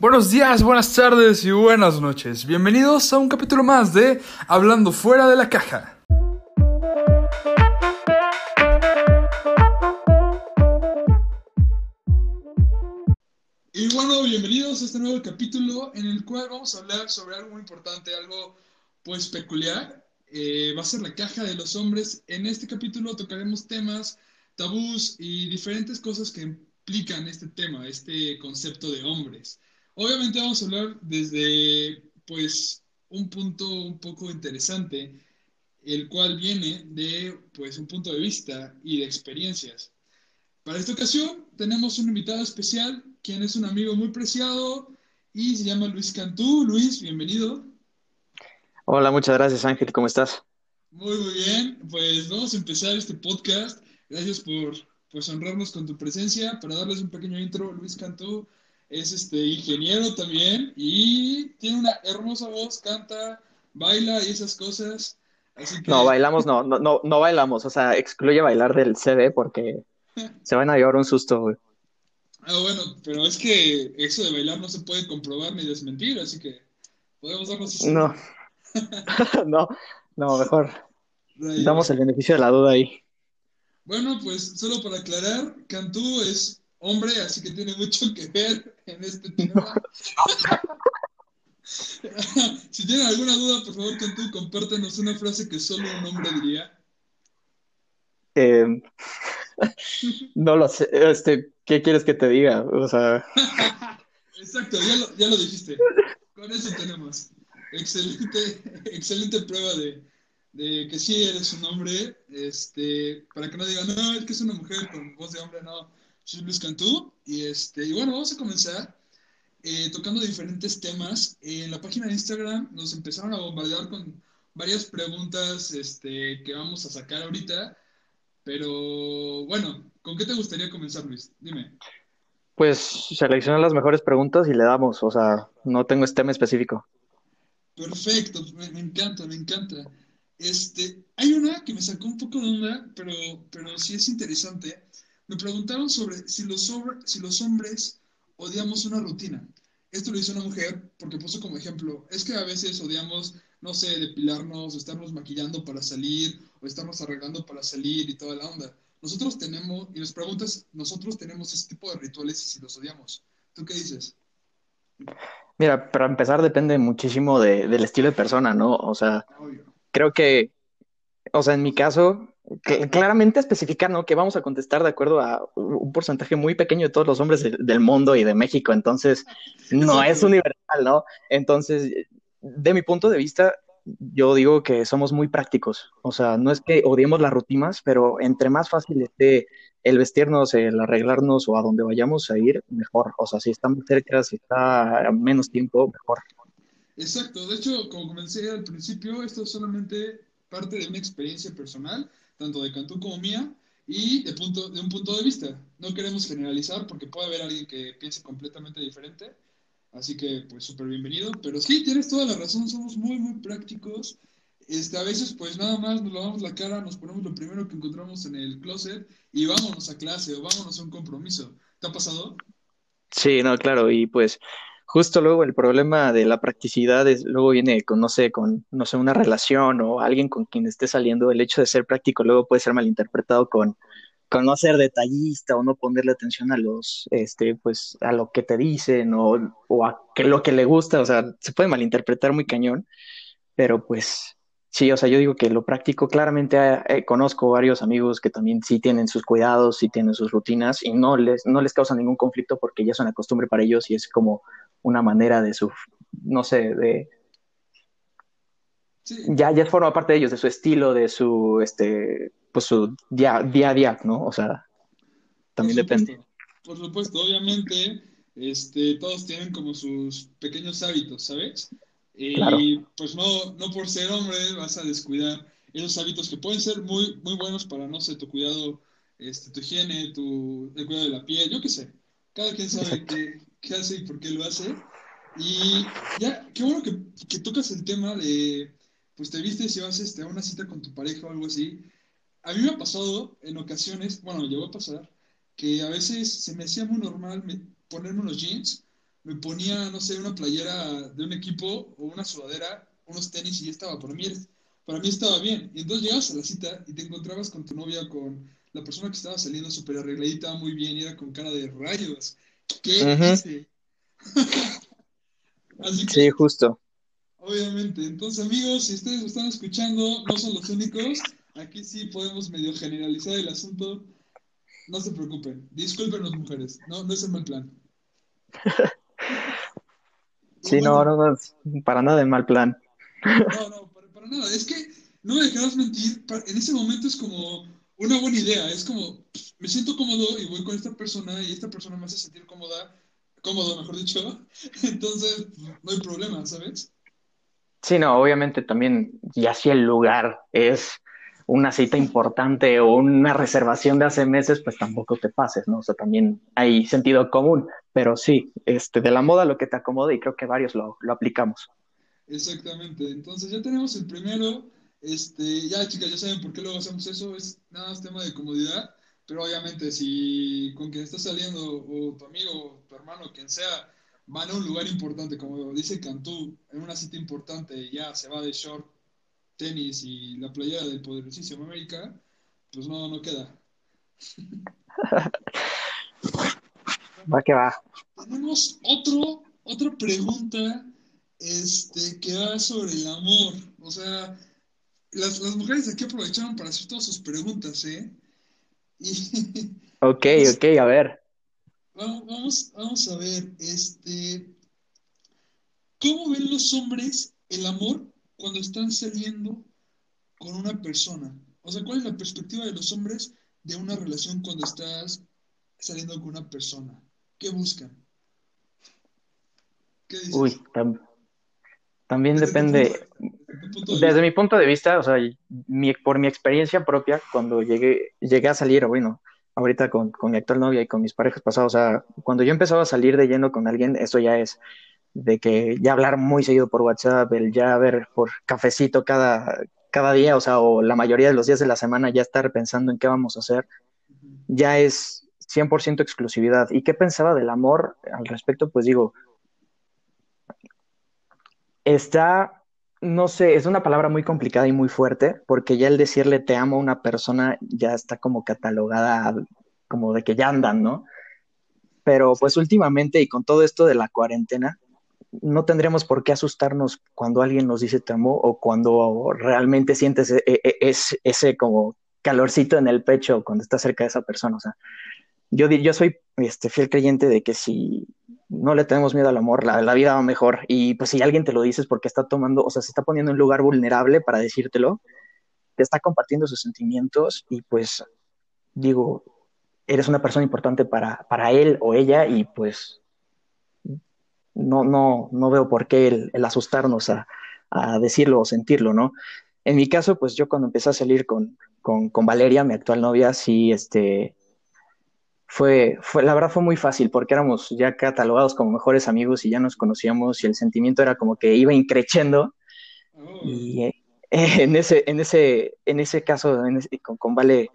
Buenos días, buenas tardes y buenas noches. Bienvenidos a un capítulo más de Hablando fuera de la caja. Y bueno, bienvenidos a este nuevo capítulo en el cual vamos a hablar sobre algo muy importante, algo pues peculiar. Eh, va a ser la caja de los hombres. En este capítulo tocaremos temas, tabús y diferentes cosas que implican este tema, este concepto de hombres. Obviamente vamos a hablar desde, pues, un punto un poco interesante, el cual viene de, pues, un punto de vista y de experiencias. Para esta ocasión tenemos un invitado especial, quien es un amigo muy preciado y se llama Luis Cantú. Luis, bienvenido. Hola, muchas gracias Ángel, ¿cómo estás? Muy, muy bien. Pues vamos a empezar este podcast. Gracias por pues, honrarnos con tu presencia. Para darles un pequeño intro, Luis Cantú es este ingeniero también y tiene una hermosa voz, canta, baila y esas cosas. No, bailamos, no, no, no, no bailamos, o sea, excluye bailar del CD porque se van a llevar un susto, güey. Ah, bueno, pero es que eso de bailar no se puede comprobar ni desmentir, así que podemos darnos... No, no, no, mejor. Damos el beneficio de la duda ahí. Bueno, pues solo para aclarar, Cantú es hombre, así que tiene mucho que ver en este tema. si tienen alguna duda, por favor, Cantú, compártenos una frase que solo un hombre diría. Eh, no lo sé, este, ¿qué quieres que te diga? O sea... Exacto, ya lo, ya lo dijiste. Con eso tenemos. Excelente, excelente prueba de, de que sí eres un hombre, este, para que no digan, no, es que es una mujer con voz de hombre, no soy Luis Cantú y, este, y bueno, vamos a comenzar eh, tocando diferentes temas. en la página de Instagram nos empezaron a bombardear con varias preguntas este, que vamos a sacar ahorita, pero bueno, ¿con qué te gustaría comenzar, Luis? Dime. Pues selecciona las mejores preguntas y le damos, o sea, no tengo este tema específico. Perfecto, me, encanta, me encanta. Este, hay una que me sacó un poco de onda, pero, pero sí es interesante me preguntaron sobre si los, si los hombres odiamos una rutina. Esto lo hizo una mujer porque puso como ejemplo, es que a veces odiamos, no sé, depilarnos, o estarnos maquillando para salir, o estarnos arreglando para salir y toda la onda. Nosotros tenemos, y nos preguntas, nosotros tenemos ese tipo de rituales y si los odiamos. ¿Tú qué dices? Mira, para empezar depende muchísimo del estilo de persona, ¿no? O sea, creo que, o sea, en mi caso, claramente especificar, ¿no? Que vamos a contestar de acuerdo a un porcentaje muy pequeño de todos los hombres del mundo y de México, entonces no es universal, ¿no? Entonces, de mi punto de vista, yo digo que somos muy prácticos, o sea, no es que odiemos las rutinas, pero entre más fácil esté el vestirnos, el arreglarnos o a donde vayamos a ir, mejor, o sea, si estamos cerca, si está menos tiempo, mejor. Exacto, de hecho, como comencé al principio, esto es solamente parte de mi experiencia personal tanto de Cantú como mía, y de, punto, de un punto de vista. No queremos generalizar porque puede haber alguien que piense completamente diferente, así que pues súper bienvenido, pero sí, tienes toda la razón, somos muy, muy prácticos. Este, a veces pues nada más nos lavamos la cara, nos ponemos lo primero que encontramos en el closet y vámonos a clase o vámonos a un compromiso. ¿Te ha pasado? Sí, no, claro, y pues justo luego el problema de la practicidad es, luego viene con, no sé, con, no sé, una relación o alguien con quien esté saliendo, el hecho de ser práctico luego puede ser malinterpretado con, con no ser detallista o no ponerle atención a los, este, pues, a lo que te dicen o, o a que, lo que le gusta, o sea, se puede malinterpretar muy cañón, pero pues Sí, o sea, yo digo que lo práctico, claramente eh, conozco varios amigos que también sí tienen sus cuidados, sí tienen sus rutinas y no les, no les causa ningún conflicto porque ya es una costumbre para ellos y es como una manera de su, no sé, de... Ya, ya forma parte de ellos, de su estilo, de su, este, pues su día, día a día, ¿no? O sea, también depende. Por supuesto, obviamente, este, todos tienen como sus pequeños hábitos, ¿sabes? Y pues no, no por ser hombre vas a descuidar esos hábitos que pueden ser muy, muy buenos para, no sé, tu cuidado, este, tu higiene, tu, el cuidado de la piel, yo qué sé. Cada quien sabe qué, qué, hace y por qué lo hace. Y ya, qué bueno que, que, tocas el tema de, pues te viste si vas este, a una cita con tu pareja o algo así. A mí me ha pasado en ocasiones, bueno, me llegó a pasar, que a veces se me hacía muy normal ponerme unos jeans me ponía, no sé, una playera de un equipo o una sudadera, unos tenis y ya estaba. Para mí, para mí estaba bien. Y entonces llegabas a la cita y te encontrabas con tu novia, con la persona que estaba saliendo súper arregladita, muy bien, y era con cara de rayos. ¿Qué dice? Así que, sí, justo. Obviamente. Entonces, amigos, si ustedes están escuchando, no son los únicos. Aquí sí podemos medio generalizar el asunto. No se preocupen. Discúlpenos, mujeres. No, no es el mal plan. sí, no, no, no, para nada de mal plan. No, no, para, nada. Es que no me dejarás mentir. En ese momento es como una buena idea. Es como, me siento cómodo y voy con esta persona y esta persona me hace sentir cómoda, cómodo, mejor dicho. Entonces, no hay problema, ¿sabes? Sí, no, obviamente también, ya si el lugar es una cita importante o una reservación de hace meses, pues tampoco te pases, ¿no? O sea, también hay sentido común, pero sí, este, de la moda lo que te acomode y creo que varios lo, lo aplicamos. Exactamente, entonces ya tenemos el primero, este, ya chicas, ya saben por qué luego hacemos eso, es nada más tema de comodidad, pero obviamente si con quien estás saliendo o tu amigo, tu hermano, quien sea, van a un lugar importante, como dice Cantú, en una cita importante, ya se va de short, tenis y la playera del poderosísimo América, pues no, no queda. va que va. Tenemos otro, otra pregunta este, que va sobre el amor. O sea, las, las mujeres aquí aprovecharon para hacer todas sus preguntas, ¿eh? ok, ok, a ver. Vamos, vamos a ver, este, ¿cómo ven los hombres el amor cuando están saliendo con una persona? O sea, ¿cuál es la perspectiva de los hombres de una relación cuando estás saliendo con una persona? ¿Qué buscan? ¿Qué Uy, también depende. Desde mi punto de vista, o sea, por mi experiencia propia, cuando llegué, llegué a salir, bueno, ahorita con, con, mi actual novia y con mis parejas pasadas, o sea, cuando yo empezaba a salir de lleno con alguien, eso ya es de que ya hablar muy seguido por WhatsApp, el ya ver por cafecito cada, cada día, o sea, o la mayoría de los días de la semana ya estar pensando en qué vamos a hacer, ya es 100% exclusividad. ¿Y qué pensaba del amor al respecto? Pues digo, está no sé, es una palabra muy complicada y muy fuerte, porque ya el decirle te amo a una persona ya está como catalogada como de que ya andan, ¿no? Pero pues últimamente y con todo esto de la cuarentena, no tendríamos por qué asustarnos cuando alguien nos dice te amo o cuando realmente sientes e, e, e, ese, como calorcito en el pecho cuando estás cerca de esa persona. O sea, yo, yo soy este, fiel creyente de que si no le tenemos miedo al amor, la, vida va mejor. Y pues si alguien te lo dice es porque está tomando, o sea, se está poniendo en un lugar vulnerable para decírtelo, te está compartiendo sus sentimientos y pues digo, eres una persona importante para, para él o ella y pues no, no, no veo por qué el, asustarnos a, a, decirlo o sentirlo, ¿no? En mi caso, pues yo cuando empecé a salir con, con, con Valeria, mi actual novia, sí, este, fue, fue, la verdad fue muy fácil porque éramos ya catalogados como mejores amigos y ya nos conocíamos y el sentimiento era como que iba increciendo. Oh. Y eh, en, ese, en, ese, en ese caso, con, Vale,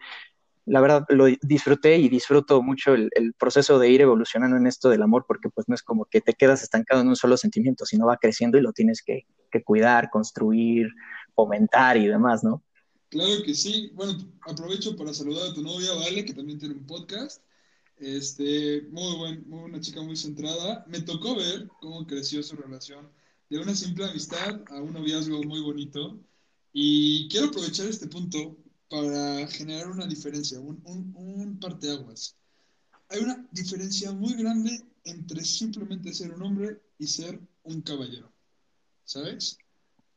la verdad lo disfruté y disfruto mucho el, proceso de ir evolucionando en esto del amor porque pues no es como que te quedas estancado en un solo sentimiento, sino va creciendo y lo tienes que, que cuidar, construir, fomentar y demás, ¿no? Claro que sí. Bueno, aprovecho para saludar a tu novia, Vale, que también tiene un podcast. Este, muy, buen, muy una chica muy centrada. Me tocó ver cómo creció su relación de una simple amistad a un noviazgo muy bonito. Y quiero aprovechar este punto para generar una diferencia, un, un, un parteaguas. Hay una diferencia muy grande entre simplemente ser un hombre y ser un caballero. ¿Sabes?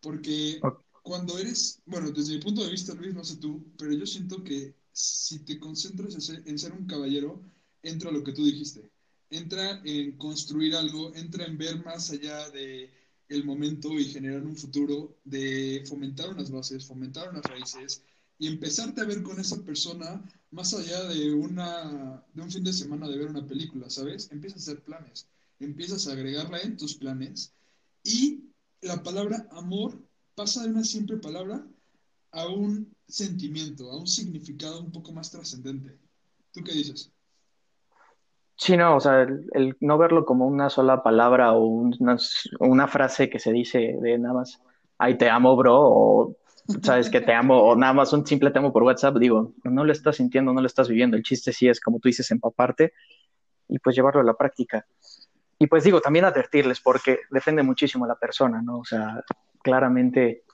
Porque cuando eres, bueno, desde mi punto de vista, Luis, no sé tú, pero yo siento que si te concentras en ser un caballero, entra lo que tú dijiste, entra en construir algo, entra en ver más allá de el momento y generar un futuro, de fomentar unas bases, fomentar unas raíces y empezarte a ver con esa persona más allá de, una, de un fin de semana de ver una película, ¿sabes? Empiezas a hacer planes, empiezas a agregarla en tus planes y la palabra amor pasa de una simple palabra a un sentimiento, a un significado un poco más trascendente. ¿Tú qué dices? Sí, no, o sea, el, el no verlo como una sola palabra o una, una frase que se dice de nada más, ay, te amo, bro, o sabes que te amo, o nada más un simple te amo por WhatsApp, digo, no lo estás sintiendo, no lo estás viviendo. El chiste sí es, como tú dices, empaparte y pues llevarlo a la práctica. Y pues digo, también advertirles, porque depende muchísimo de la persona, ¿no? O sea, claramente,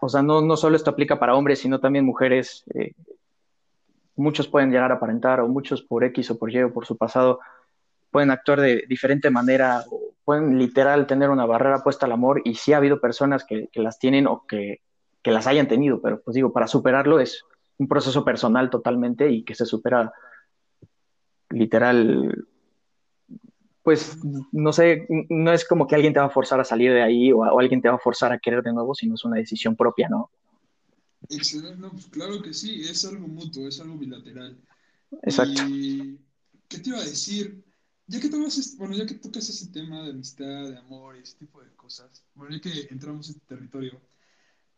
o sea, no, no solo esto aplica para hombres, sino también mujeres. Eh, muchos pueden llegar a aparentar, o muchos por X o por Y o por su pasado, pueden actuar de diferente manera, o pueden literal tener una barrera puesta al amor, y sí ha habido personas que, las tienen o que, que las hayan tenido, pero pues digo, para superarlo es un proceso personal totalmente y que se supera literal pues no sé, no es como que alguien te va a forzar a salir de ahí o, alguien te va a forzar a querer de nuevo, sino es una decisión propia, ¿no? Excelente, no, pues claro que sí, es algo mutuo, es algo bilateral. Exacto. Y, ¿qué te iba a decir? Ya que tocas, bueno, ya que tocas ese tema de amistad, de amor y ese tipo de cosas, bueno, ya que entramos en este territorio,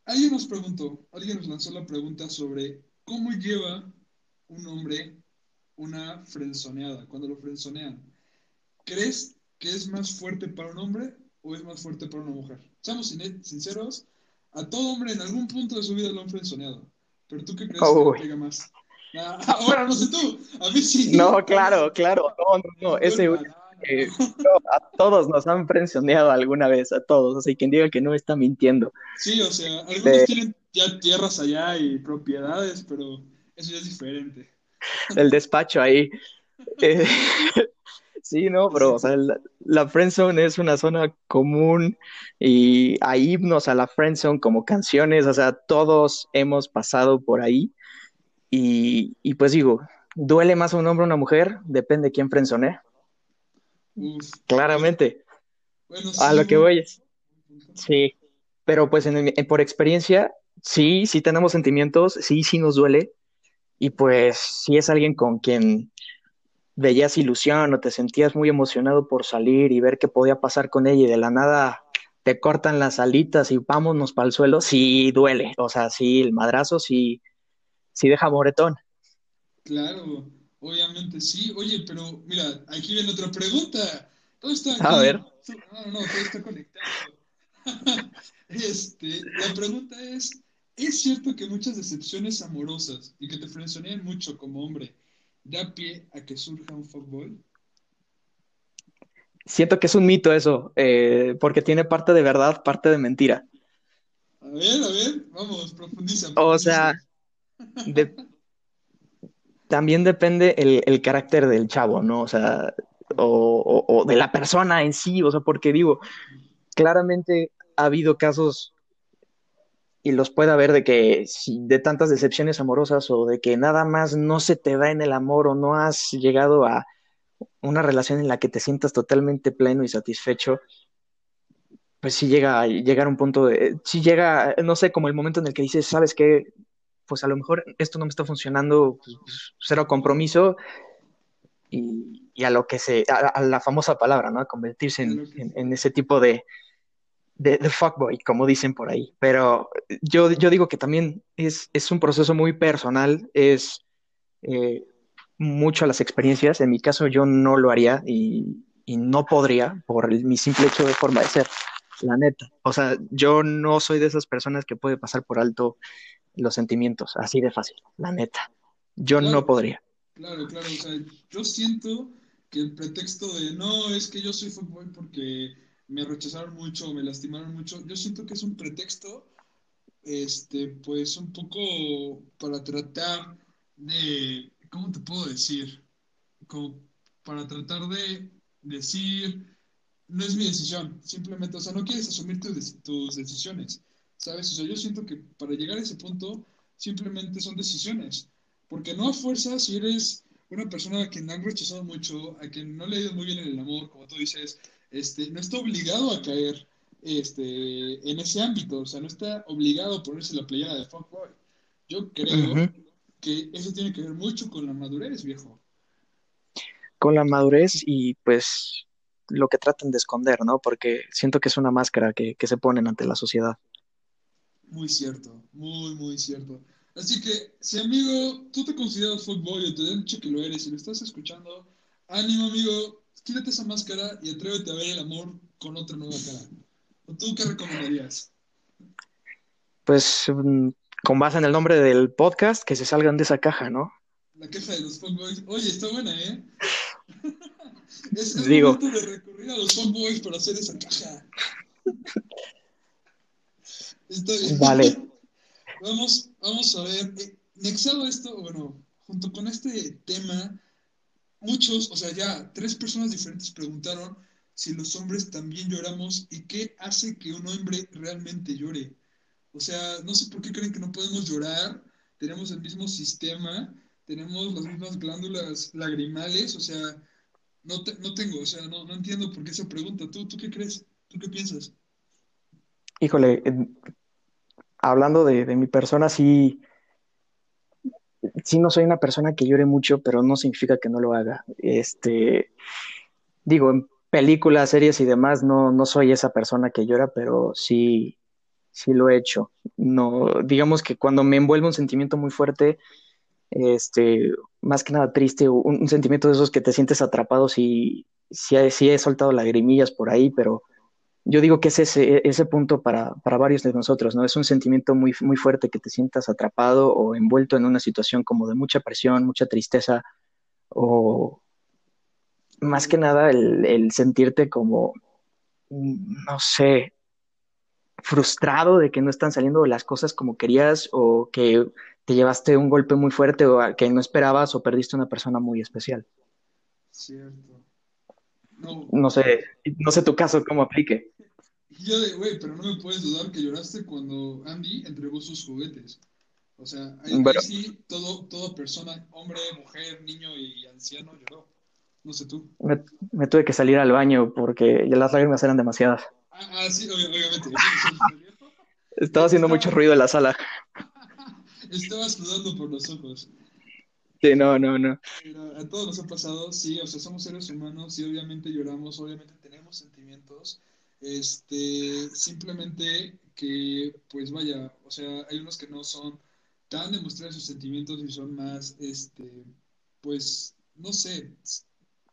alguien nos preguntó, alguien nos lanzó la pregunta sobre cómo lleva un hombre una frenzoneada, cuando lo frenzonean. ¿crees que es más fuerte para un hombre o es más fuerte para una mujer? Seamos sinceros, a todo hombre en algún punto de su vida lo han frenzoneado. Pero tú qué crees que pega más? Ah, ahora no sé tú, a mí sí. No, claro, claro, no, no, no, ese, eh, a todos nos han frenzoneado alguna vez, a todos, o sea, quien diga que no está mintiendo. Sí, o sea, algunos tienen ya tierras allá y propiedades, pero eso ya es diferente. El despacho ahí. Eh, Sí, no, bro, o sea, la, la friendzone es una zona común y hay himnos a la friendzone como canciones, o sea, todos hemos pasado por ahí y, y pues digo, ¿duele más a un hombre o una mujer? Depende de quién friendzone. Claramente. a lo que voy es. Sí, pero pues en, por experiencia, sí, sí tenemos sentimientos, sí, sí nos duele y pues si es alguien con quien veías ilusión o te sentías muy emocionado por salir y ver qué podía pasar con ella y de la nada te cortan las alitas y vámonos para el suelo, sí duele. O sea, sí, el madrazo sí, sí deja moretón. Claro, obviamente sí. Oye, pero mira, aquí viene otra pregunta. Todo está A ver. No, no, todo está conectado. este, la pregunta es, ¿es cierto que muchas decepciones amorosas y que te frenzonean mucho como hombre da pie a que surja un fuckboy? Siento que es un mito eso, eh, porque tiene parte de verdad, parte de mentira. A ver, a ver, vamos, profundiza. O sea, también depende el, carácter del chavo, ¿no? O sea, o, de la persona en sí, o sea, porque digo, claramente ha habido casos y los pueda ver de que si de tantas decepciones amorosas o de que nada más no se te da en el amor o no has llegado a una relación en la que te sientas totalmente pleno y satisfecho, pues sí llega a llegar un punto de, sí llega, no sé, como el momento en el que dices, sabes qué, pues a lo mejor esto no me está funcionando, pues, pues cero compromiso y, a lo que se, a, la famosa palabra, ¿no? A convertirse en ese tipo de, de, fuckboy, como dicen por ahí. Pero yo, yo digo que también es, es un proceso muy personal, es eh, mucho a las experiencias. En mi caso yo no lo haría y, y no podría por mi simple hecho de forma de ser, la neta. O sea, yo no soy de esas personas que puede pasar por alto los sentimientos, así de fácil, la neta. Yo no podría. Claro, claro, o sea, yo siento que el pretexto de no, es que yo soy fuckboy porque me rechazaron mucho, me lastimaron mucho, yo siento que es un pretexto, este, pues un poco para tratar de, ¿cómo te puedo decir? Como para tratar de decir, no es mi decisión, simplemente, o sea, no quieres asumir tus decisiones, ¿sabes? O sea, yo siento que para llegar a ese punto, simplemente son decisiones, porque no a fuerza si eres una persona a quien han rechazado mucho, a quien no le ha ido muy bien en el amor, como tú dices, este, no está obligado a caer este, en ese ámbito, o sea, no está obligado a ponerse la playera de fuckboy. Yo creo que eso tiene que ver mucho con la madurez, viejo. Con la madurez y pues lo que tratan de esconder, ¿no? Porque siento que es una máscara que, que se ponen ante la sociedad. Muy cierto, muy, muy cierto. Así que, si amigo, tú te consideras fuckboy o te han dicho que lo eres y lo estás escuchando, ánimo, amigo, quítate esa máscara y atrévete a ver el amor con otra nueva cara. ¿Tú qué recomendarías? Pues mm, con base en el nombre del podcast, que se salgan de esa caja, ¿no? La caja de los fanboys. Oye, está buena, ¿eh? es, es Digo. momento de recurrir a los fanboys para hacer esa caja. Está bien. Vale. Vamos, vamos a ver. Eh, nexado esto, bueno, junto con este tema, muchos, o sea, ya tres personas diferentes preguntaron si los hombres también lloramos y qué hace que un hombre realmente llore. O sea, no sé por qué creen que no podemos llorar. Tenemos el mismo sistema, tenemos las mismas glándulas lagrimales, o sea, no, te- no tengo, o sea, no, no entiendo por qué esa pregunta. ¿Tú, tú qué crees? ¿Tú qué piensas? Híjole, hablando de, de mi persona, sí, sí no soy una persona que llore mucho, pero no significa que no lo haga. Este, digo, en películas, series y demás, no, no soy esa persona que llora, pero sí, sí lo he hecho. No, digamos que cuando me envuelve un sentimiento muy fuerte, este, más que nada triste, un, un sentimiento de esos que te sientes atrapado, sí, sí, sí he soltado lagrimillas por ahí, pero yo digo que es ese, ese punto para, para varios de nosotros, ¿no? Es un sentimiento muy, muy fuerte que te sientas atrapado o envuelto en una situación como de mucha presión, mucha tristeza, o más que nada el, el sentirte como, no sé, frustrado de que no están saliendo las cosas como querías o que te llevaste un golpe muy fuerte o que no esperabas o perdiste una persona muy especial. Cierto. No, No sé, no sé tu caso cómo aplique. Y yo de, güey, pero no me puedes dudar que lloraste cuando Andy entregó sus juguetes. O sea, ahí, sí, todo, toda persona, hombre, mujer, niño y anciano lloró. No sé tú. me, me tuve que salir al baño porque ya las lágrimas eran demasiadas. Ah, ah, sí, obvi- obviamente. Estaba haciendo mucho ruido en la sala. Estabas sudando por los ojos. Sí, no, no, no. Pero a todos nos ha pasado, sí, o sea, somos seres humanos y obviamente lloramos, obviamente tenemos sentimientos, este, simplemente que, pues vaya, o sea, hay unos que no son tan de mostrar sus sentimientos y son más, este, pues, no sé,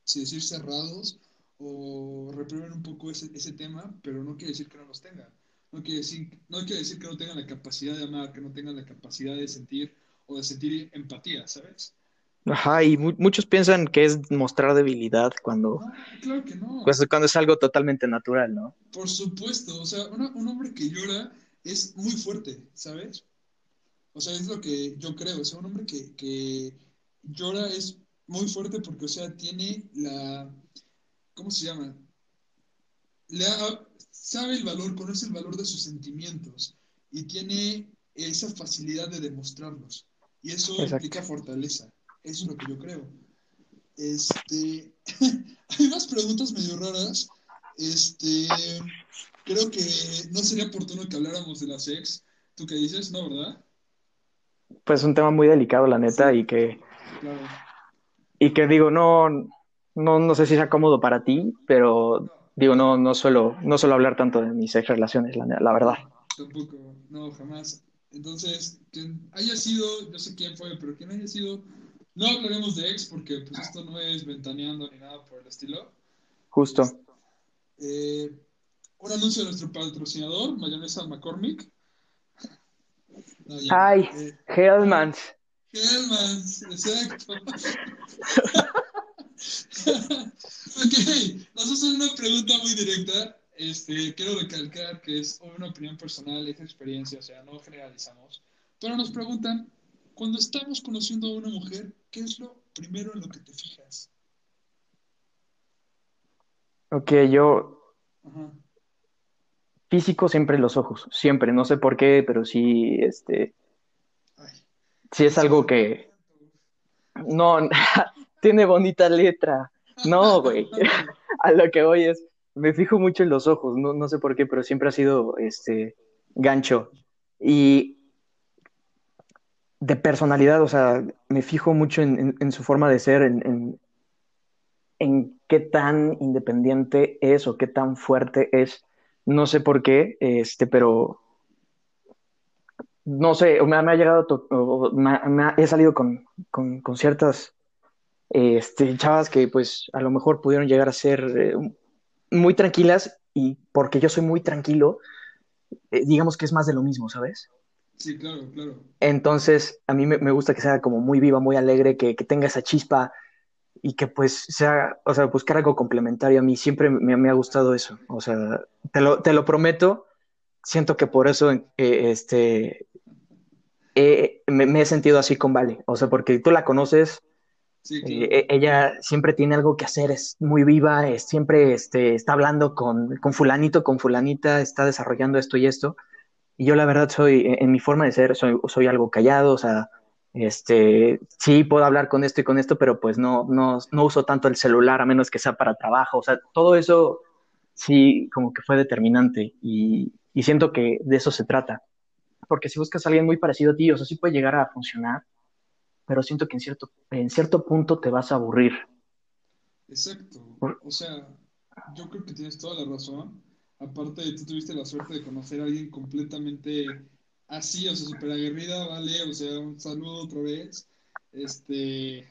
si decir cerrados o reprimen un poco ese, ese tema, pero no quiere decir que no los tengan. No quiere decir, no quiere decir que no tengan la capacidad de amar, que no tengan la capacidad de sentir o de sentir empatía, ¿sabes? Ajá, y mu- muchos piensan que es mostrar debilidad cuando, No, claro que no. pues, cuando es algo totalmente natural, ¿no? Por supuesto, o sea, una- un hombre que llora es muy fuerte, ¿sabes? O sea, es lo que yo creo, o sea, un hombre que, que llora es muy fuerte porque, o sea, tiene la, ¿cómo se llama? Le ha- sabe el valor, conoce el valor de sus sentimientos y tiene esa facilidad de demostrarlos. Y eso Exacto. implica fortaleza. Eso es lo que yo creo. Este, hay unas preguntas medio raras. Este, creo que no sería oportuno que habláramos de la sex. ¿Tú qué dices? No, ¿verdad? Pues es un tema muy delicado, la neta, y que, Claro. y que digo, no, no, no sé si sea cómodo para ti, pero digo, no, no suelo, no suelo hablar tanto de mis ex relaciones, la, la verdad. Tampoco, no, jamás. Entonces, quien haya sido, yo sé quién fue, pero quien haya sido, no hablaremos de ex porque pues esto no es ventaneando ni nada por el estilo. Justo. Eh, un anuncio de nuestro patrocinador, Mayonesa McCormick. No, ya, Ay, eh, Hellmans. Hellmans, exacto. ok, nos hacen una pregunta muy directa. Este, quiero recalcar que es una opinión personal, es experiencia, o sea, no generalizamos. Pero nos preguntan, cuando estamos conociendo a una mujer, ¿qué es lo primero en lo que te fijas? Ok, yo Ajá. físico siempre los ojos, siempre, no sé por qué, pero sí, este, Ay, sí es algo que, no, tiene bonita letra. No, güey. A lo que voy es, me fijo mucho en los ojos, no, no sé por qué, pero siempre ha sido este gancho. Y de personalidad, o sea, me fijo mucho en, su forma de ser, en, en- qué tan independiente es o qué tan fuerte es. No sé por qué, este, pero no sé, me, me ha llegado, o me ha- he salido con, con, con ciertas este, chavas que pues a lo mejor pudieron llegar a ser eh, muy tranquilas y porque yo soy muy tranquilo, eh, digamos que es más de lo mismo, ¿sabes? Sí, claro, claro. Entonces, a mí me, me gusta que sea como muy viva, muy alegre, que, que, tenga esa chispa y que pues sea, o sea, buscar algo complementario. A mí siempre me, me ha gustado eso. O sea, te lo, te lo prometo, siento que por eso eh, este, eh, me, me, he sentido así con Vale. O sea, porque tú la conoces, Sí, eh, claro. e- ella siempre tiene algo que hacer, es muy viva, es, siempre este, está hablando con, con fulanito, con fulanita, está desarrollando esto y esto. Y yo la verdad soy, en mi forma de ser, soy, soy algo callado, o sea, este, sí puedo hablar con esto y con esto, pero pues no, no, no uso tanto el celular a menos que sea para trabajo, o sea, todo eso sí como que fue determinante y, y siento que de eso se trata, porque si buscas a alguien muy parecido a ti, o sea, sí puede llegar a funcionar, pero siento que en cierto, en cierto punto te vas a aburrir. Exacto. O sea, yo creo que tienes toda la razón. Aparte, tú tuviste la suerte de conocer a alguien completamente así, o sea, súper aguerrida, vale, o sea, un saludo otra vez. Este,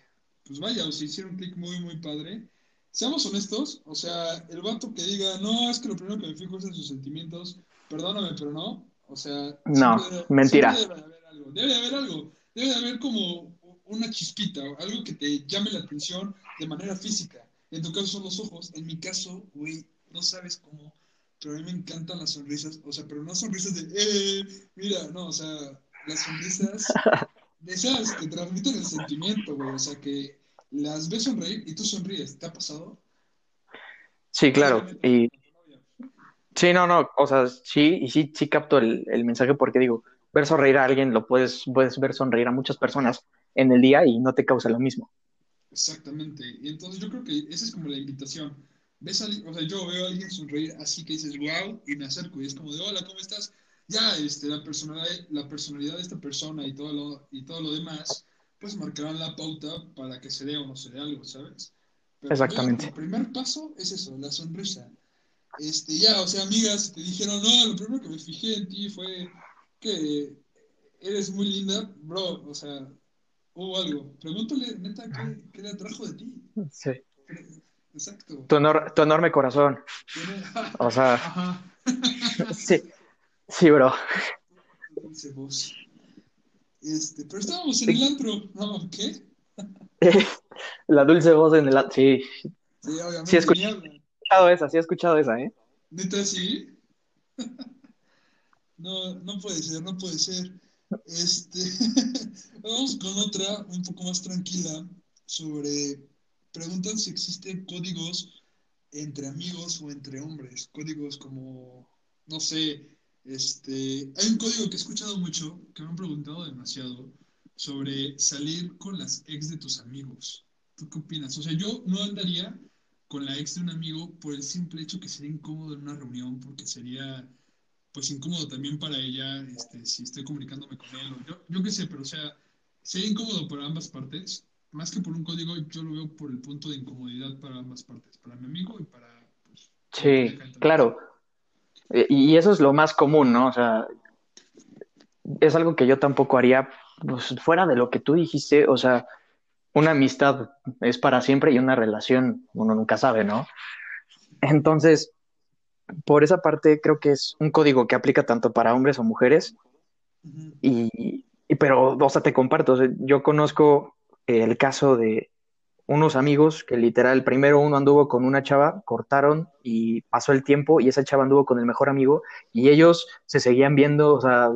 pues vaya, o sea, hicieron un clic muy, muy padre. Seamos honestos, o sea, el vato que diga, no, es que lo primero que me fijo es en sus sentimientos, perdóname, pero no. O sea, No, debe, mentira. debe de haber algo, debe de haber algo, debe de haber como una chispita, o algo que te llame la atención de manera física. En tu caso son los ojos, en mi caso, güey, no sabes cómo, pero a mí me encantan las sonrisas, o sea, pero no sonrisas de, eh, mira, no, o sea, las sonrisas de esas que transmiten el sentimiento, güey, o sea, que las ves sonreír y tú sonríes, ¿te ha pasado? Sí, claro. Y sí, no, no, o sea, sí, y sí, sí capto el, el mensaje porque digo, ver sonreír a alguien lo puedes, puedes ver sonreír a muchas personas en el día y no te causa lo mismo. Exactamente. Y entonces yo creo que esa es como la invitación. Ves a, alguien- o sea, yo veo a alguien sonreír así que dices, wow, y me acerco y es como de, hola, ¿cómo estás? Ya, este, la personalidad, la personalidad de esta persona y todo lo, y todo lo demás, pues marcarán la pauta para que se dé o no se dé algo, ¿sabes? Pero yo creo que el Exactamente. primer paso es eso, la sonrisa. Este, ya, o sea, amigas, te dijeron, no, lo primero que me fijé en ti fue que eres muy linda, bro, o sea, hubo algo. Pregúntale, neta, ¿qué, qué le atrajo de ti? Sí. Exacto. Tu, enor- tu enorme corazón. O sea, sí, sí, bro. Dulce voz. Este, pero estábamos en el antro. No, ¿qué? La dulce voz en el... Sí, Sí, sí he obviamente, ni escuchado hablan. esa, sí he escuchado esa, ¿eh? Neta, sí. No, no puede ser, no puede ser. Este, vamos con otra, un poco más tranquila, sobre, preguntan si existen códigos entre amigos o entre hombres. Códigos como, no sé, este, hay un código que he escuchado mucho, que me han preguntado demasiado, sobre salir con las ex de tus amigos. ¿Tú qué opinas? O sea, yo no andaría con la ex de un amigo por el simple hecho que sería incómodo en una reunión, porque sería pues incómodo también para ella, este, si estoy comunicándome con él, o yo, yo qué sé, pero o sea, sería incómodo para ambas partes, más que por un código, yo lo veo por el punto de incomodidad para ambas partes, para mi amigo y para, pues, Sí, claro. Eh, Y eso es lo más común, ¿no? O sea, es algo que yo tampoco haría, pues, fuera de lo que tú dijiste, o sea, una amistad es para siempre y una relación uno nunca sabe, ¿no? Entonces, por esa parte creo que es un código que aplica tanto para hombres o mujeres y, y pero, o sea, te comparto, o sea, yo conozco el caso de unos amigos que literal, primero uno anduvo con una chava, cortaron y pasó el tiempo y esa chava anduvo con el mejor amigo y ellos se seguían viendo, o sea,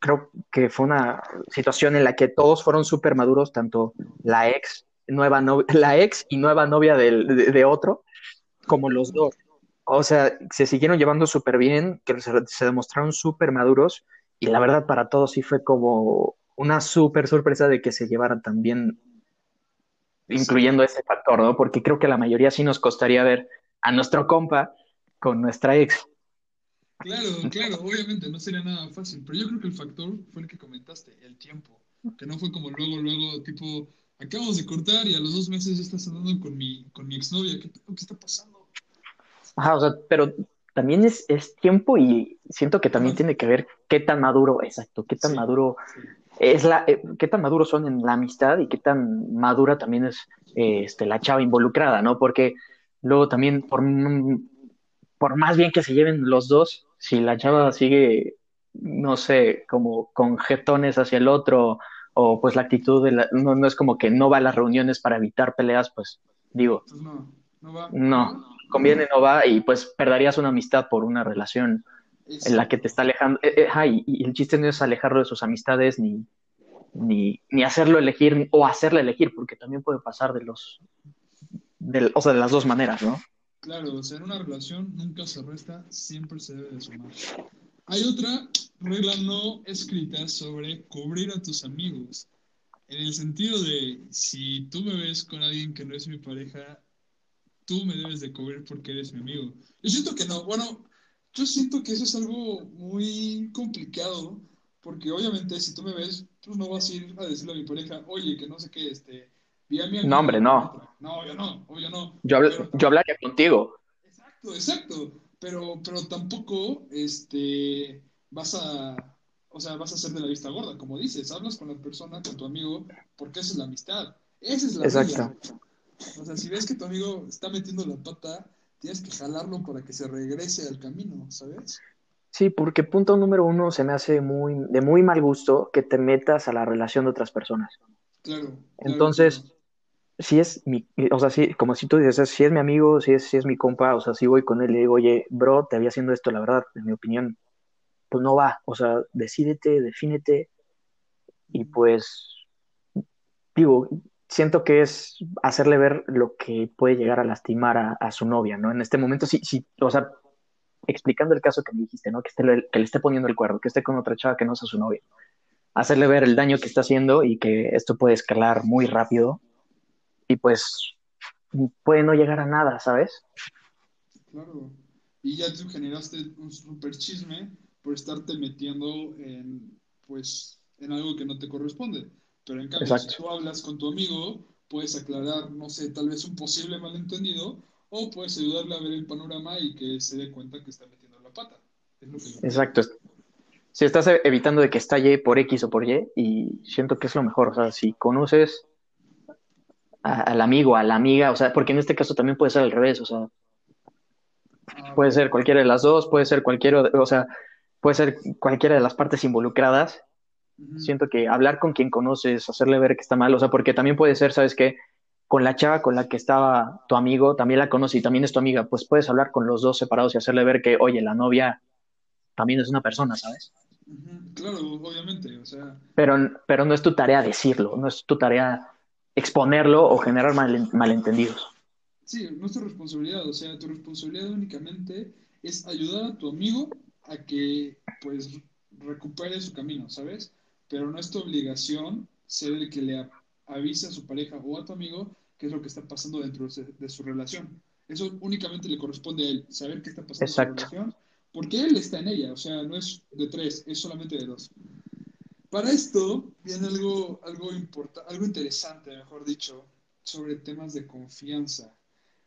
creo que fue una situación en la que todos fueron súper maduros, tanto la ex, nueva la ex y nueva novia de, otro, como los dos. O sea, se siguieron llevando súper bien, que se, se demostraron súper maduros y la verdad para todos sí fue como una súper sorpresa de que se llevaran tan bien, incluyendo ese factor, ¿no? Porque creo que la mayoría sí nos costaría ver a nuestro compa con nuestra ex. Claro, claro, obviamente no sería nada fácil, pero yo creo que el factor fue el que comentaste, el tiempo, que no fue como luego, luego, tipo, acabamos de cortar y a los dos meses ya estás andando con mi, con mi exnovia, ¿qué? ¿Qué está pasando? Ajá, o sea, pero también es, es tiempo y siento que también tiene que ver qué tan maduro, exacto, qué tan maduro es la, eh, qué tan maduros son en la amistad y qué tan madura también es eh, este, la chava involucrada, ¿no? Porque luego también, por, por más bien que se lleven los dos, si la chava sigue, no sé, como con jetones hacia el otro, o pues la actitud de la, no, no es como que no va a las reuniones para evitar peleas, pues digo, Pues no, no va. no, conviene no va y pues perderías una amistad por una relación en la que te está alejando. Eh, eh, y, y el chiste no es alejarlo de sus amistades ni, ni, ni hacerlo elegir o hacerle elegir, porque también puede pasar de los, o sea, de las dos maneras, ¿no? Claro, o sea, en una relación nunca se resta, siempre se debe de sumar. Hay otra regla no escrita sobre cubrir a tus amigos. En el sentido de, si tú me ves con alguien que no es mi pareja, tú me debes de cubrir porque eres mi amigo. Yo siento que no, bueno, yo siento que eso es algo muy complicado, porque obviamente si tú me ves, pues no vas a ir a decirle a mi pareja, oye, que no sé qué, este, vi a mi amigo No, hombre, no. otra". No, yo no, obvio no. Yo, habl- Pero yo hablaría contigo. Exacto, exacto. Pero, pero tampoco este, vas a, o sea, vas a hacer de la vista gorda, como dices, hablas con la persona, con tu amigo, porque esa es la amistad. Esa es la Exacto. O sea, si ves que tu amigo está metiendo la pata, tienes que jalarlo para que se regrese al camino, ¿sabes? Sí, porque punto número uno se me hace muy, de muy mal gusto que te metas a la relación de otras personas. Claro, claro, Entonces, claro. si es mi, o sea, si, como si tú dices, si es mi amigo, si es, si es mi compa, o sea, si voy con él y le digo, oye, bro, te había haciendo esto, la verdad, en mi opinión, pues no va, o sea, decídete, defínete, y pues, digo, siento que es hacerle ver lo que puede llegar a lastimar a, su novia, ¿no? En este momento, sí, sí, o sea, explicando el caso que me dijiste, ¿no? Que, esté, que le esté poniendo el cuerno, que esté con otra chava que no sea su novia. Hacerle ver el daño que está haciendo y que esto puede escalar muy rápido y pues puede no llegar a nada, ¿sabes? Claro. Y ya tú generaste un super chisme por estarte metiendo en, pues, en algo que no te corresponde. Pero en cambio, Exacto. si tú hablas con tu amigo, puedes aclarar, no sé, tal vez un posible malentendido, o puedes ayudarle a ver el panorama y que se dé cuenta que está metiendo la pata. Es lo que yo. Exacto. Si estás e- evitando de que estalle por X o por Y, y siento que es lo mejor, o sea, si conoces a- al amigo, a la amiga, o sea, porque en este caso también puede ser al revés, o sea, Ah, puede ser cualquiera de las dos, puede ser cualquiera, de- o sea, puede ser cualquiera de las partes involucradas. Siento que hablar con quien conoces, hacerle ver que está mal, o sea, porque también puede ser, ¿sabes qué? Con la chava con la que estaba tu amigo, también la conoce y también es tu amiga, pues puedes hablar con los dos separados y hacerle ver que, oye, la novia también es una persona, ¿sabes? Claro, obviamente, o sea, Pero, pero no es tu tarea decirlo, no es tu tarea exponerlo o generar mal- malentendidos. Sí, no es tu responsabilidad, o sea, tu responsabilidad únicamente es ayudar a tu amigo a que pues recupere su camino, ¿sabes? Pero no es tu obligación ser el que le a- avise a su pareja o a tu amigo qué es lo que está pasando dentro de, su- relación. Eso únicamente le corresponde a él, saber qué está pasando en su relación, porque él está en ella, o sea, no es de tres, es solamente de dos. Para esto viene algo, algo, algo interesante, mejor dicho, sobre temas de confianza.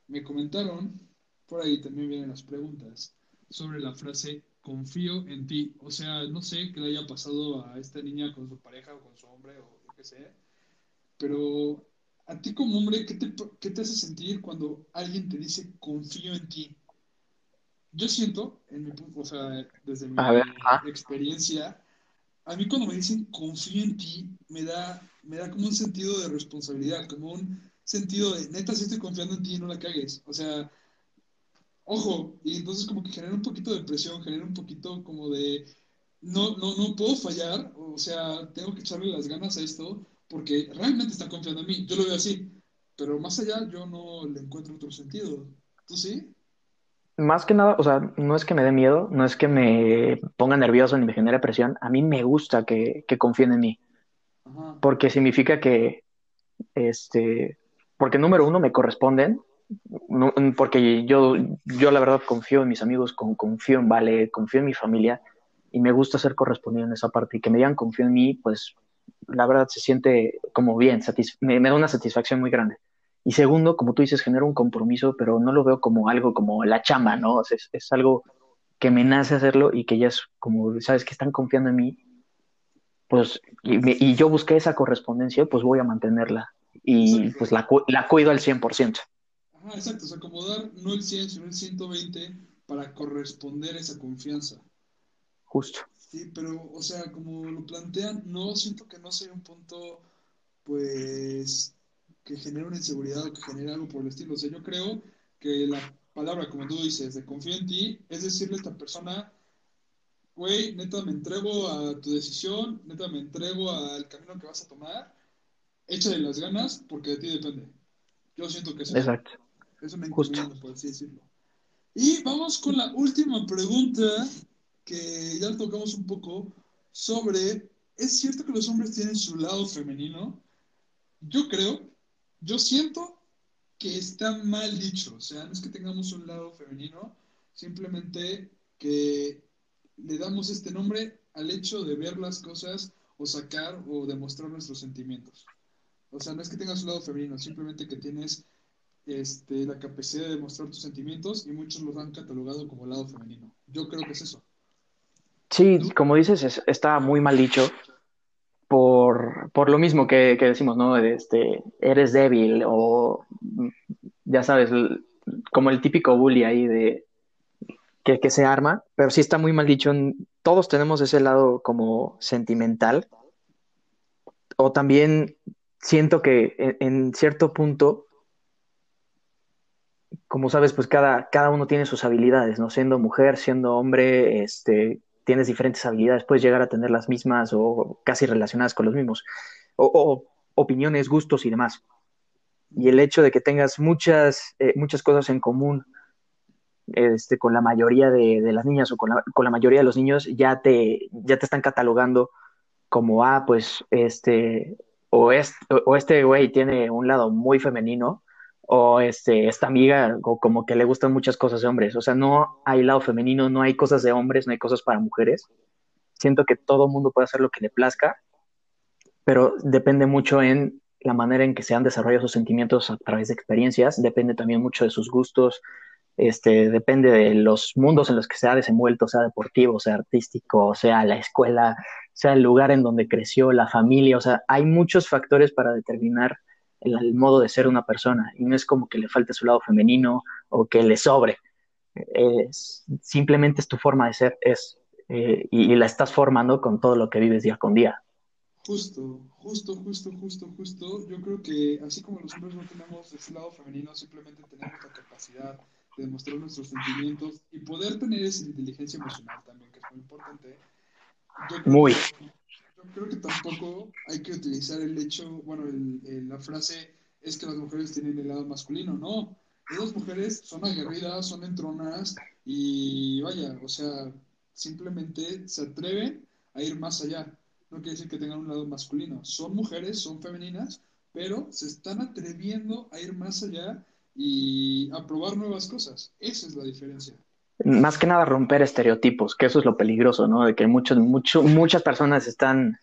Me comentaron, por ahí también vienen las preguntas, sobre la frase confío en ti. O sea, no sé qué le haya pasado a esta niña con su pareja o con su hombre o lo que sea, pero a ti como hombre, ¿qué te, qué te hace sentir cuando alguien te dice confío en ti? Yo siento, en mi, o sea, desde mi A ver, ajá. experiencia, a mí cuando me dicen confío en ti, me da, me da como un sentido de responsabilidad, como un sentido de, neta, sí estoy confiando en ti, no la cagues. O sea, ojo, y entonces como que genera un poquito de presión, genera un poquito como de, no, no, no puedo fallar, o sea, tengo que echarle las ganas a esto, porque realmente está confiando en mí. Yo lo veo así, pero más allá yo no le encuentro otro sentido. ¿Tú sí? Más que nada, o sea, no es que me dé miedo, no es que me ponga nervioso ni me genere presión. A mí me gusta que, que confíen en mí, Ajá. porque significa que, este, porque número uno me corresponden, no- porque yo, yo la verdad confío en mis amigos, con- confío en Vale, confío en mi familia y me gusta ser correspondido en esa parte y que me digan confío en mí, pues la verdad se siente como bien, me, me da una satisfacción muy grande. Y segundo, como tú dices, genera un compromiso, pero no lo veo como algo como la chamba, ¿no? O sea, es, es algo que me nace hacerlo y que ya es como, sabes, que están confiando en mí, pues, y, yo busqué esa correspondencia, pues voy a mantenerla y pues la, la cuido al 100%. Ajá, exacto, o sea, acomodar no el 100, sino el 120 para corresponder a esa confianza. Justo. Sí, pero, o sea, como lo plantean, no siento que no sea un punto, pues, que genere una inseguridad o que genere algo por el estilo. O sea, yo creo que la palabra, como tú dices, de confío en ti, es decirle a esta persona, güey, neta me entrego a tu decisión, neta me entrego al camino que vas a tomar, échale las ganas porque de ti depende. Yo siento que es Exacto. Es una encomienda, por así decirlo. Y vamos con la última pregunta, que ya tocamos un poco, sobre, ¿es cierto que los hombres tienen su lado femenino? Yo creo, yo siento que está mal dicho. O sea, no es que tengamos un lado femenino, simplemente que le damos este nombre al hecho de ver las cosas o sacar o demostrar nuestros sentimientos. O sea, no es que tengas un lado femenino, simplemente que tienes este, la capacidad de demostrar tus sentimientos y muchos los han catalogado como lado femenino. Yo creo que es eso. Sí, como dices, está muy mal dicho por, por lo mismo que, que, decimos, ¿no? Este, eres débil o, ya sabes, como el típico bully ahí de que, que se arma, pero sí está muy mal dicho. Todos tenemos ese lado como sentimental. O también siento que en, en cierto punto como sabes, pues cada, cada uno tiene sus habilidades, ¿no? Siendo mujer, siendo hombre, este, tienes diferentes habilidades, puedes llegar a tener las mismas o casi relacionadas con los mismos, o, opiniones, gustos y demás. Y el hecho de que tengas muchas, eh, muchas cosas en común este, con la mayoría de, las niñas o con la, con la, mayoría de los niños, ya te, ya te están catalogando como, ah, pues, este, o, o este güey tiene un lado muy femenino, o este, esta amiga, o como que le gustan muchas cosas de hombres. O sea, no hay lado femenino, no hay cosas de hombres, no hay cosas para mujeres. Siento que todo mundo puede hacer lo que le plazca, pero depende mucho en la manera en que se han desarrollado sus sentimientos a través de experiencias, depende también mucho de sus gustos, este, depende de los mundos en los que se ha desenvuelto, sea deportivo, sea artístico, sea la escuela, sea el lugar en donde creció, la familia, o sea, hay muchos factores para determinar el, modo de ser una persona y no es como que le falte su lado femenino o que le sobre. Es, simplemente es tu forma de ser, es, eh, y, la estás formando con todo lo que vives día con día. Justo, justo, justo, justo, justo. Yo creo que así como los hombres no tenemos ese lado femenino, simplemente tenemos la capacidad de demostrar nuestros sentimientos y poder tener esa inteligencia emocional también, que es muy importante. muy yo creo que tampoco hay que utilizar el hecho, bueno, el, la frase es que las mujeres tienen el lado masculino, no. Esas mujeres son aguerridas, son entronadas y vaya, o sea, simplemente se atreven a ir más allá. No quiere decir que tengan un lado masculino. Son mujeres, son femeninas, pero se están atreviendo a ir más allá y a probar nuevas cosas. Esa es la diferencia más que nada romper estereotipos, que eso es lo peligroso, ¿no? De que muchos, mucho, muchas personas están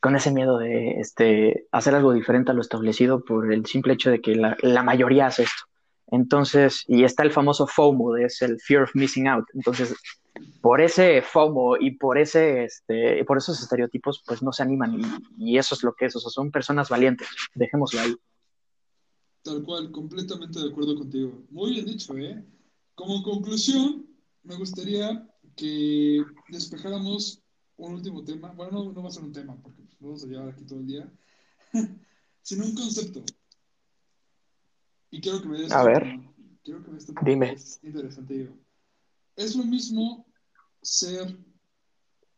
con ese miedo de este, hacer algo diferente a lo establecido por el simple hecho de que la, la mayoría hace esto. Entonces, y está el famoso FOMO, es el fear of missing out. Entonces, por ese FOMO y por ese, este, por esos estereotipos, pues no se animan y, y eso es lo que es, o sea, son personas valientes, dejémoslo ahí. Tal cual, completamente de acuerdo contigo. Muy bien dicho, ¿eh? Como conclusión, me gustaría que despejáramos un último tema. Bueno, no, va a ser un tema, porque vamos a llevar aquí todo el día, sino un concepto. Y quiero que me des. A ver. Quiero que me des Dime. Es interesante. Es lo mismo ser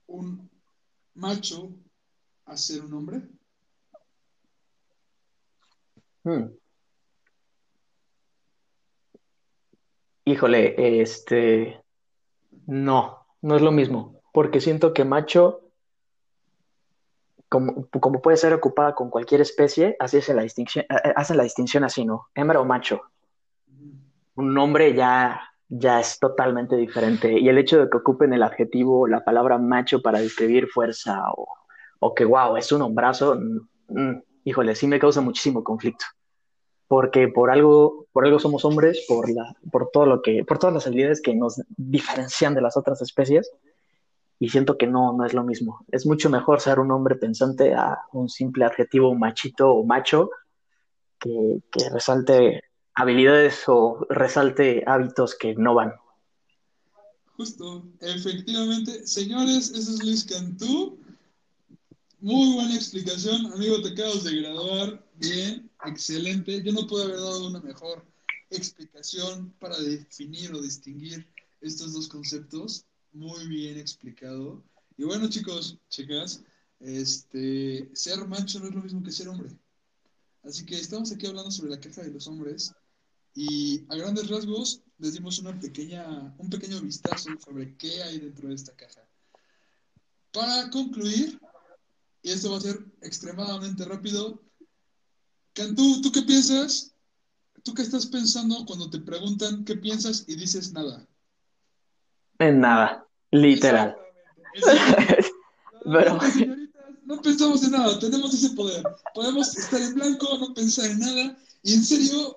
un macho a ser un hombre. Hmm. Híjole, este, no, no es lo mismo, porque siento que macho, como, como puede ser ocupada con cualquier especie, así es la distinción, eh, eh, hacen la distinción así, ¿no? Hembra o macho. Un nombre ya, ya es totalmente diferente. Y el hecho de que ocupen el adjetivo la palabra macho para describir fuerza o, o que, wow, es un hombrazo, mm, mm, híjole, sí me causa muchísimo conflicto porque por algo, por algo somos hombres, por la, por todo lo que, por todas las habilidades que nos diferencian de las otras especies, y siento que no, no es lo mismo. Es mucho mejor ser un hombre pensante a un simple adjetivo machito o macho que, resalte habilidades o resalte hábitos que no van. Justo, efectivamente. Señores, ese es Luis Cantú. Muy buena explicación, amigo, te acabas de graduar. Bien, excelente. Yo no puedo haber dado una mejor explicación para definir o distinguir estos dos conceptos. Muy bien explicado. Y bueno, chicos, chicas, este, ser macho no es lo mismo que ser hombre. Así que estamos aquí hablando sobre la queja de los hombres y a grandes rasgos les dimos una pequeña, un pequeño vistazo sobre qué hay dentro de esta caja. Para concluir, y esto va a ser extremadamente rápido, Cantú, ¿tú qué piensas? ¿Tú qué estás pensando cuando te preguntan qué piensas y dices nada? En nada, literal. Pero... no pensamos en nada, tenemos ese poder. Podemos estar en blanco, no pensar en nada, y en serio,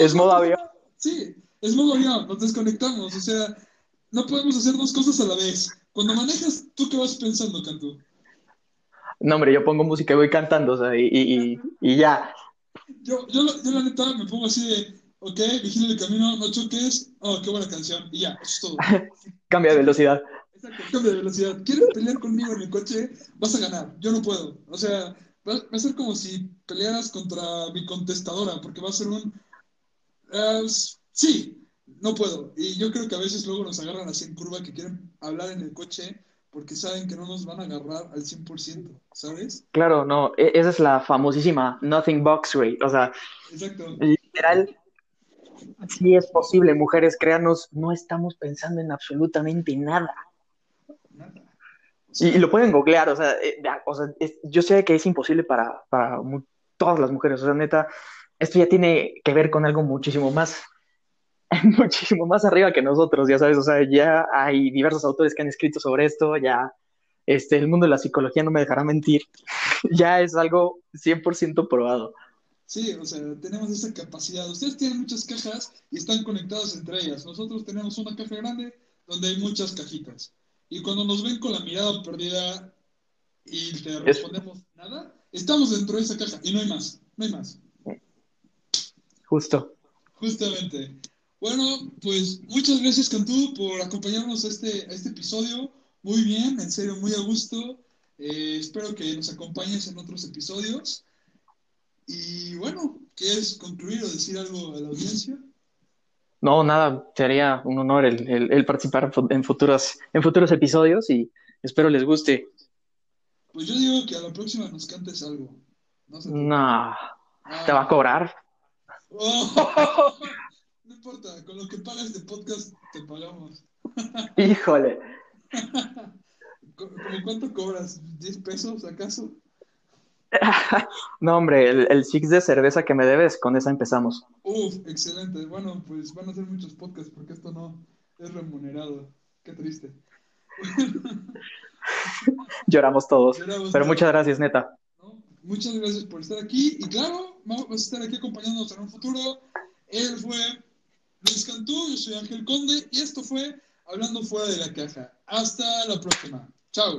es modo avión. Sí, es modo avión, nos desconectamos, o sea, no podemos hacer dos cosas a la vez. Cuando manejas, ¿tú qué vas pensando, Cantú? No, hombre, yo pongo música y voy cantando, o sea, y, y, y ya. Yo, yo, yo, la neta me pongo así de, ok, vigila el camino, no choques, oh, qué buena canción, y ya, eso es todo. cambia de velocidad. Exacto, cambia de velocidad. ¿Quieres pelear conmigo en el coche? Vas a ganar, yo no puedo. O sea, va, a ser como si pelearas contra mi contestadora, porque va a ser un... Uh, sí, no puedo. Y yo creo que a veces luego nos agarran así en curva que quieren hablar en el coche porque saben que no nos van a agarrar al 100%, ¿sabes? Claro, no, e, esa es la famosísima nothing box rate, o sea, Exacto. literal, sí es posible, mujeres, créanos, no estamos pensando en absolutamente nada. Nada. Y, lo pueden googlear, o sea, eh, o sea yo sé que es imposible para, para todas las mujeres, o sea, neta, esto ya tiene que ver con algo muchísimo más, muchísimo más arriba que nosotros, ya sabes, o sea, ya hay diversos autores que han escrito sobre esto, ya este, el mundo de la psicología no me dejará mentir, ya es algo 100% probado. Sí, o sea, tenemos esa capacidad. Ustedes tienen muchas cajas y están conectadas entre ellas. Nosotros tenemos una caja grande donde hay muchas cajitas. Y cuando nos ven con la mirada perdida y te respondemos nada, estamos dentro de esa caja y no hay más, no hay más. Justo. Justamente. Bueno, pues muchas gracias Cantú por acompañarnos a este, a este episodio. Muy bien, en serio, muy a gusto. Eh, espero que nos acompañes en otros episodios. Y bueno, ¿quieres concluir o decir algo a la audiencia? No, nada, sería un honor el, participar en futuros, en futuros episodios y espero les guste. Pues yo digo que a la próxima nos cantes algo. No, ¿te va a cobrar? Oh, no importa, con lo que pagas de podcast te pagamos. Híjole. ¿Cómo cuánto cobras? ¿10 pesos acaso? no, hombre, el, el six de cerveza que me debes, con esa empezamos. Uf, excelente. Bueno, pues van a ser muchos podcasts porque esto no es remunerado. Qué triste. Lloramos todos. pero muchas gracias, neta. Muchas gracias por estar aquí. Y claro, vamos a estar aquí acompañándonos en un futuro. Él fue Luis Cantú, yo soy Ángel Conde y esto fue Hablando Fuera de la Caja. Hasta la próxima. Chao.